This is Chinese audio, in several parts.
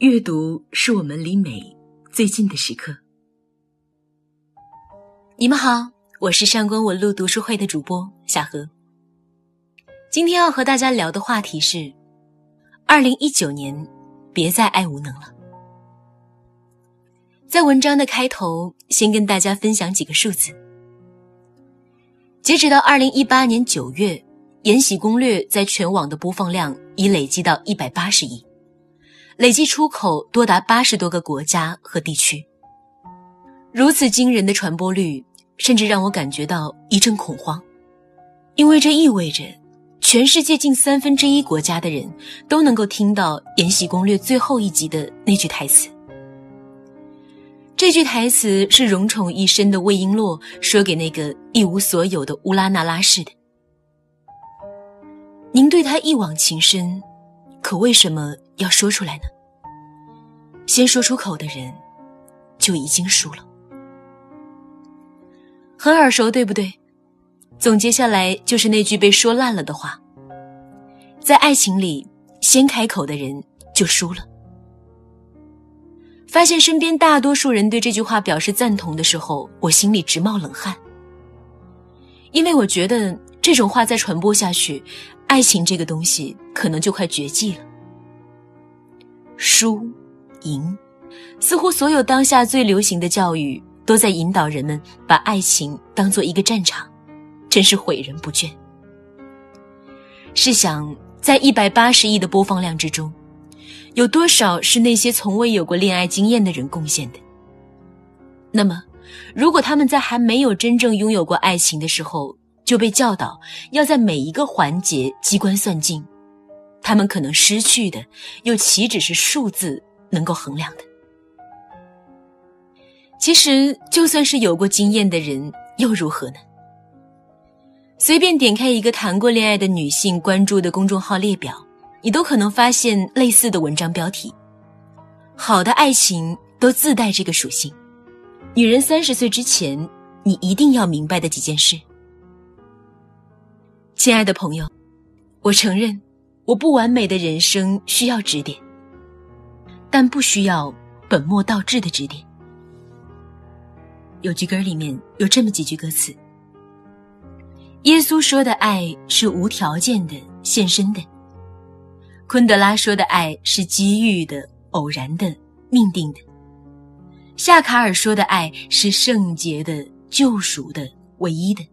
阅读是我们离美最近的时刻。你们好，我是上官文路读书会的主播夏荷。今天要和大家聊的话题是：二零一九年，别再爱无能了。在文章的开头，先跟大家分享几个数字。截止到二零一八年九月，《延禧攻略》在全网的播放量已累积到一百八十亿。累计出口多达八十多个国家和地区，如此惊人的传播率，甚至让我感觉到一阵恐慌，因为这意味着全世界近三分之一国家的人都能够听到《延禧攻略》最后一集的那句台词。这句台词是荣宠一生的魏璎珞说给那个一无所有的乌拉那拉氏的：“您对他一往情深。”可为什么要说出来呢？先说出口的人，就已经输了。很耳熟，对不对？总结下来就是那句被说烂了的话：在爱情里，先开口的人就输了。发现身边大多数人对这句话表示赞同的时候，我心里直冒冷汗，因为我觉得这种话再传播下去。爱情这个东西可能就快绝迹了。输，赢，似乎所有当下最流行的教育都在引导人们把爱情当做一个战场，真是毁人不倦。试想，在一百八十亿的播放量之中，有多少是那些从未有过恋爱经验的人贡献的？那么，如果他们在还没有真正拥有过爱情的时候，就被教导要在每一个环节机关算尽，他们可能失去的又岂止是数字能够衡量的？其实，就算是有过经验的人又如何呢？随便点开一个谈过恋爱的女性关注的公众号列表，你都可能发现类似的文章标题。好的爱情都自带这个属性。女人三十岁之前，你一定要明白的几件事。亲爱的朋友，我承认我不完美的人生需要指点，但不需要本末倒置的指点。有句歌里面有这么几句歌词：耶稣说的爱是无条件的、献身的；昆德拉说的爱是机遇的、偶然的、命定的；夏卡尔说的爱是圣洁的、救赎的、唯一的。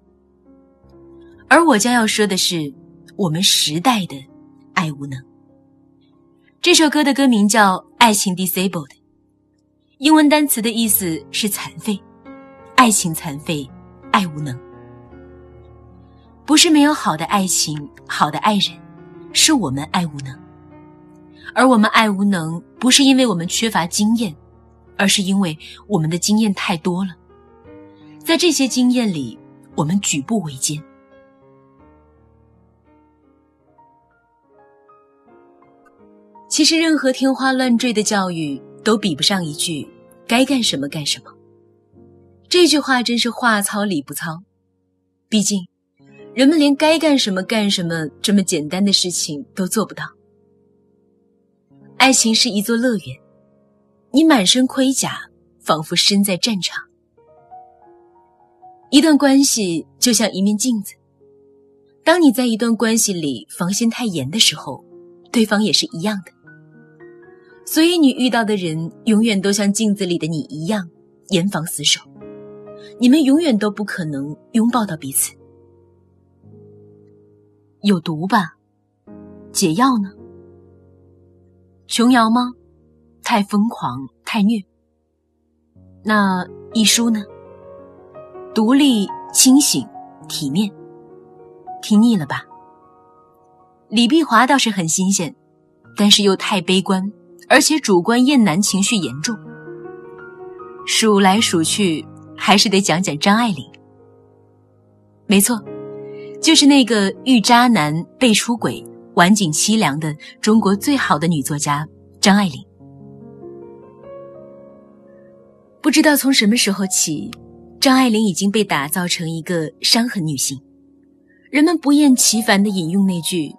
而我将要说的是，我们时代的爱无能。这首歌的歌名叫《爱情 disabled》，英文单词的意思是残废，爱情残废，爱无能。不是没有好的爱情、好的爱人，是我们爱无能。而我们爱无能，不是因为我们缺乏经验，而是因为我们的经验太多了，在这些经验里，我们举步维艰。其实，任何天花乱坠的教育都比不上一句“该干什么干什么”。这句话真是话糙理不糙。毕竟，人们连该干什么干什么这么简单的事情都做不到。爱情是一座乐园，你满身盔甲，仿佛身在战场。一段关系就像一面镜子，当你在一段关系里防线太严的时候，对方也是一样的。所以，你遇到的人永远都像镜子里的你一样，严防死守。你们永远都不可能拥抱到彼此。有毒吧？解药呢？琼瑶吗？太疯狂，太虐。那一书呢？独立、清醒、体面。听腻了吧？李碧华倒是很新鲜，但是又太悲观。而且主观厌男情绪严重，数来数去还是得讲讲张爱玲。没错，就是那个遇渣男被出轨、晚景凄凉的中国最好的女作家张爱玲。不知道从什么时候起，张爱玲已经被打造成一个伤痕女性。人们不厌其烦地引用那句：“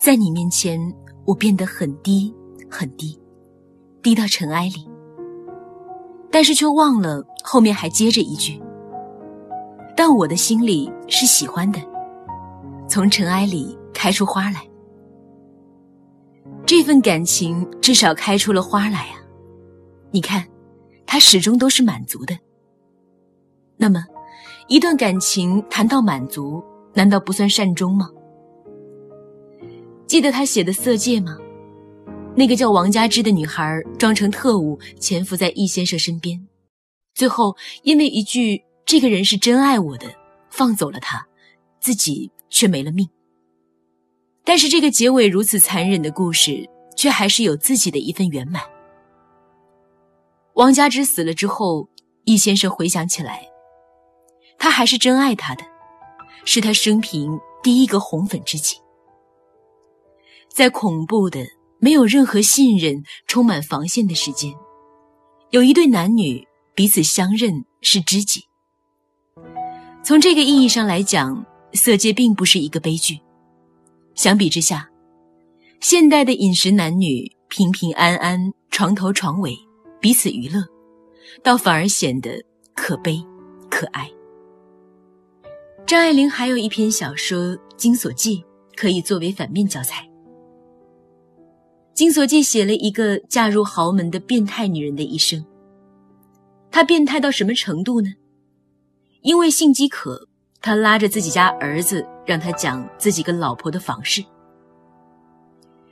在你面前，我变得很低。”很低，低到尘埃里，但是却忘了后面还接着一句：“但我的心里是喜欢的，从尘埃里开出花来。”这份感情至少开出了花来啊！你看，他始终都是满足的。那么，一段感情谈到满足，难道不算善终吗？记得他写的《色戒》吗？那个叫王佳芝的女孩装成特务潜伏在易先生身边，最后因为一句“这个人是真爱我的”，放走了他，自己却没了命。但是这个结尾如此残忍的故事，却还是有自己的一份圆满。王佳芝死了之后，易先生回想起来，他还是真爱她的，是他生平第一个红粉知己。在恐怖的、没有任何信任、充满防线的时间，有一对男女彼此相认是知己。从这个意义上来讲，色戒并不是一个悲剧。相比之下，现代的饮食男女平平安安，床头床尾，彼此娱乐，倒反而显得可悲可哀。张爱玲还有一篇小说《金锁记》，可以作为反面教材。《金锁记》写了一个嫁入豪门的变态女人的一生。她变态到什么程度呢？因为性饥渴。他拉着自己家儿子，让他讲自己跟老婆的房事。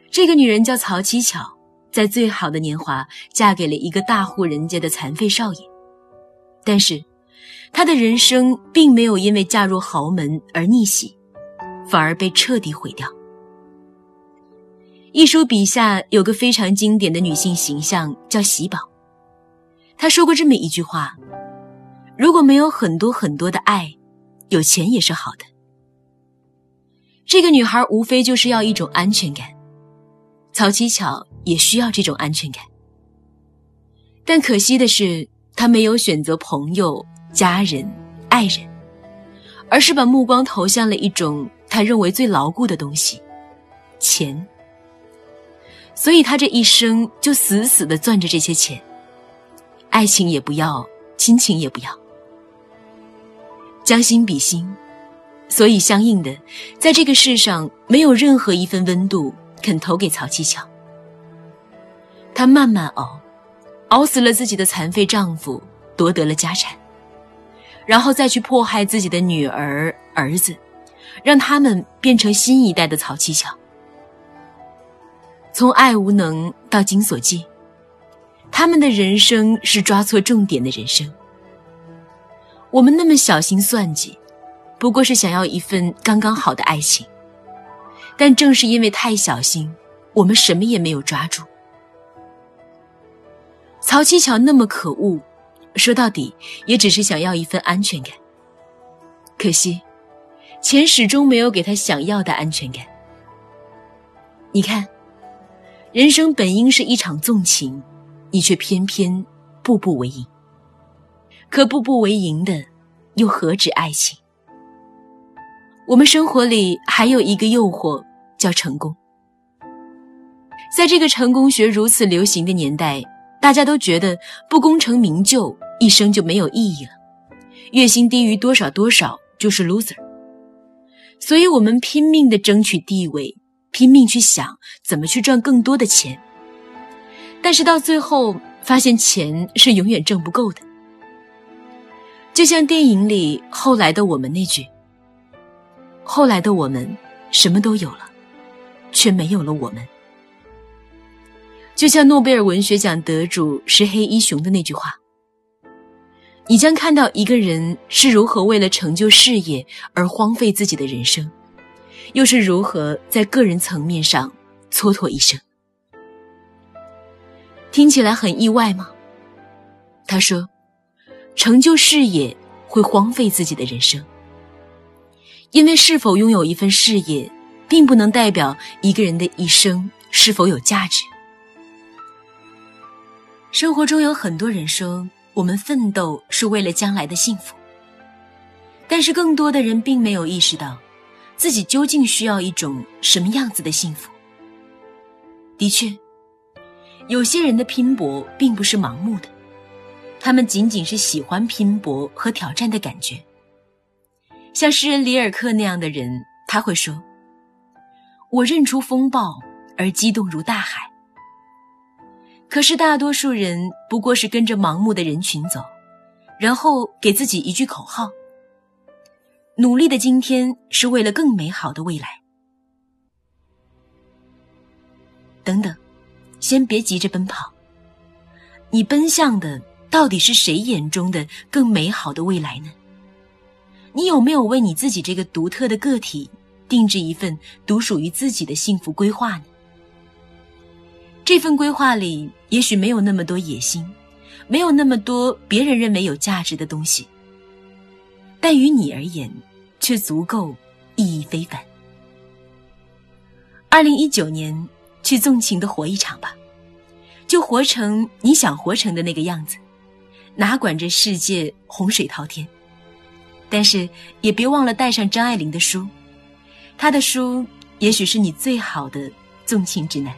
这个女人叫曹七巧，在最好的年华嫁给了一个大户人家的残废少爷。但是，她的人生并没有因为嫁入豪门而逆袭，反而被彻底毁掉。一书笔下有个非常经典的女性形象，叫喜宝。她说过这么一句话：“如果没有很多很多的爱。”有钱也是好的。这个女孩无非就是要一种安全感，曹七巧也需要这种安全感。但可惜的是，她没有选择朋友、家人、爱人，而是把目光投向了一种她认为最牢固的东西——钱。所以她这一生就死死的攥着这些钱，爱情也不要，亲情也不要。将心比心，所以相应的，在这个世上没有任何一份温度肯投给曹七巧。她慢慢熬，熬死了自己的残废丈夫，夺得了家产，然后再去迫害自己的女儿儿子，让他们变成新一代的曹七巧。从爱无能到金锁记，他们的人生是抓错重点的人生。我们那么小心算计，不过是想要一份刚刚好的爱情。但正是因为太小心，我们什么也没有抓住。曹七巧那么可恶，说到底也只是想要一份安全感。可惜，钱始终没有给他想要的安全感。你看，人生本应是一场纵情，你却偏偏步步为营。可步步为营的，又何止爱情？我们生活里还有一个诱惑，叫成功。在这个成功学如此流行的年代，大家都觉得不功成名就，一生就没有意义了。月薪低于多少多少就是 loser。所以我们拼命的争取地位，拼命去想怎么去赚更多的钱。但是到最后，发现钱是永远挣不够的。就像电影里后来的我们那句：“后来的我们什么都有了，却没有了我们。”就像诺贝尔文学奖得主石黑一雄的那句话：“你将看到一个人是如何为了成就事业而荒废自己的人生，又是如何在个人层面上蹉跎一生。”听起来很意外吗？他说。成就事业会荒废自己的人生，因为是否拥有一份事业，并不能代表一个人的一生是否有价值。生活中有很多人说，我们奋斗是为了将来的幸福，但是更多的人并没有意识到，自己究竟需要一种什么样子的幸福。的确，有些人的拼搏并不是盲目的，他们仅仅是喜欢拼搏和挑战的感觉。像诗人里尔克那样的人，他会说：“我认出风暴而激动如大海。”可是大多数人不过是跟着盲目的人群走，然后给自己一句口号：“努力的今天是为了更美好的未来。”等等。先别急着奔跑，你奔向的到底是谁眼中的更美好的未来呢？你有没有为你自己这个独特的个体定制一份独属于自己的幸福规划呢？这份规划里也许没有那么多野心，没有那么多别人认为有价值的东西，但于你而言，却足够意义非凡。二零一九年。去纵情的活一场吧，就活成你想活成的那个样子，哪管这世界洪水滔天，但是也别忘了带上张爱玲的书，她的书也许是你最好的纵情指南。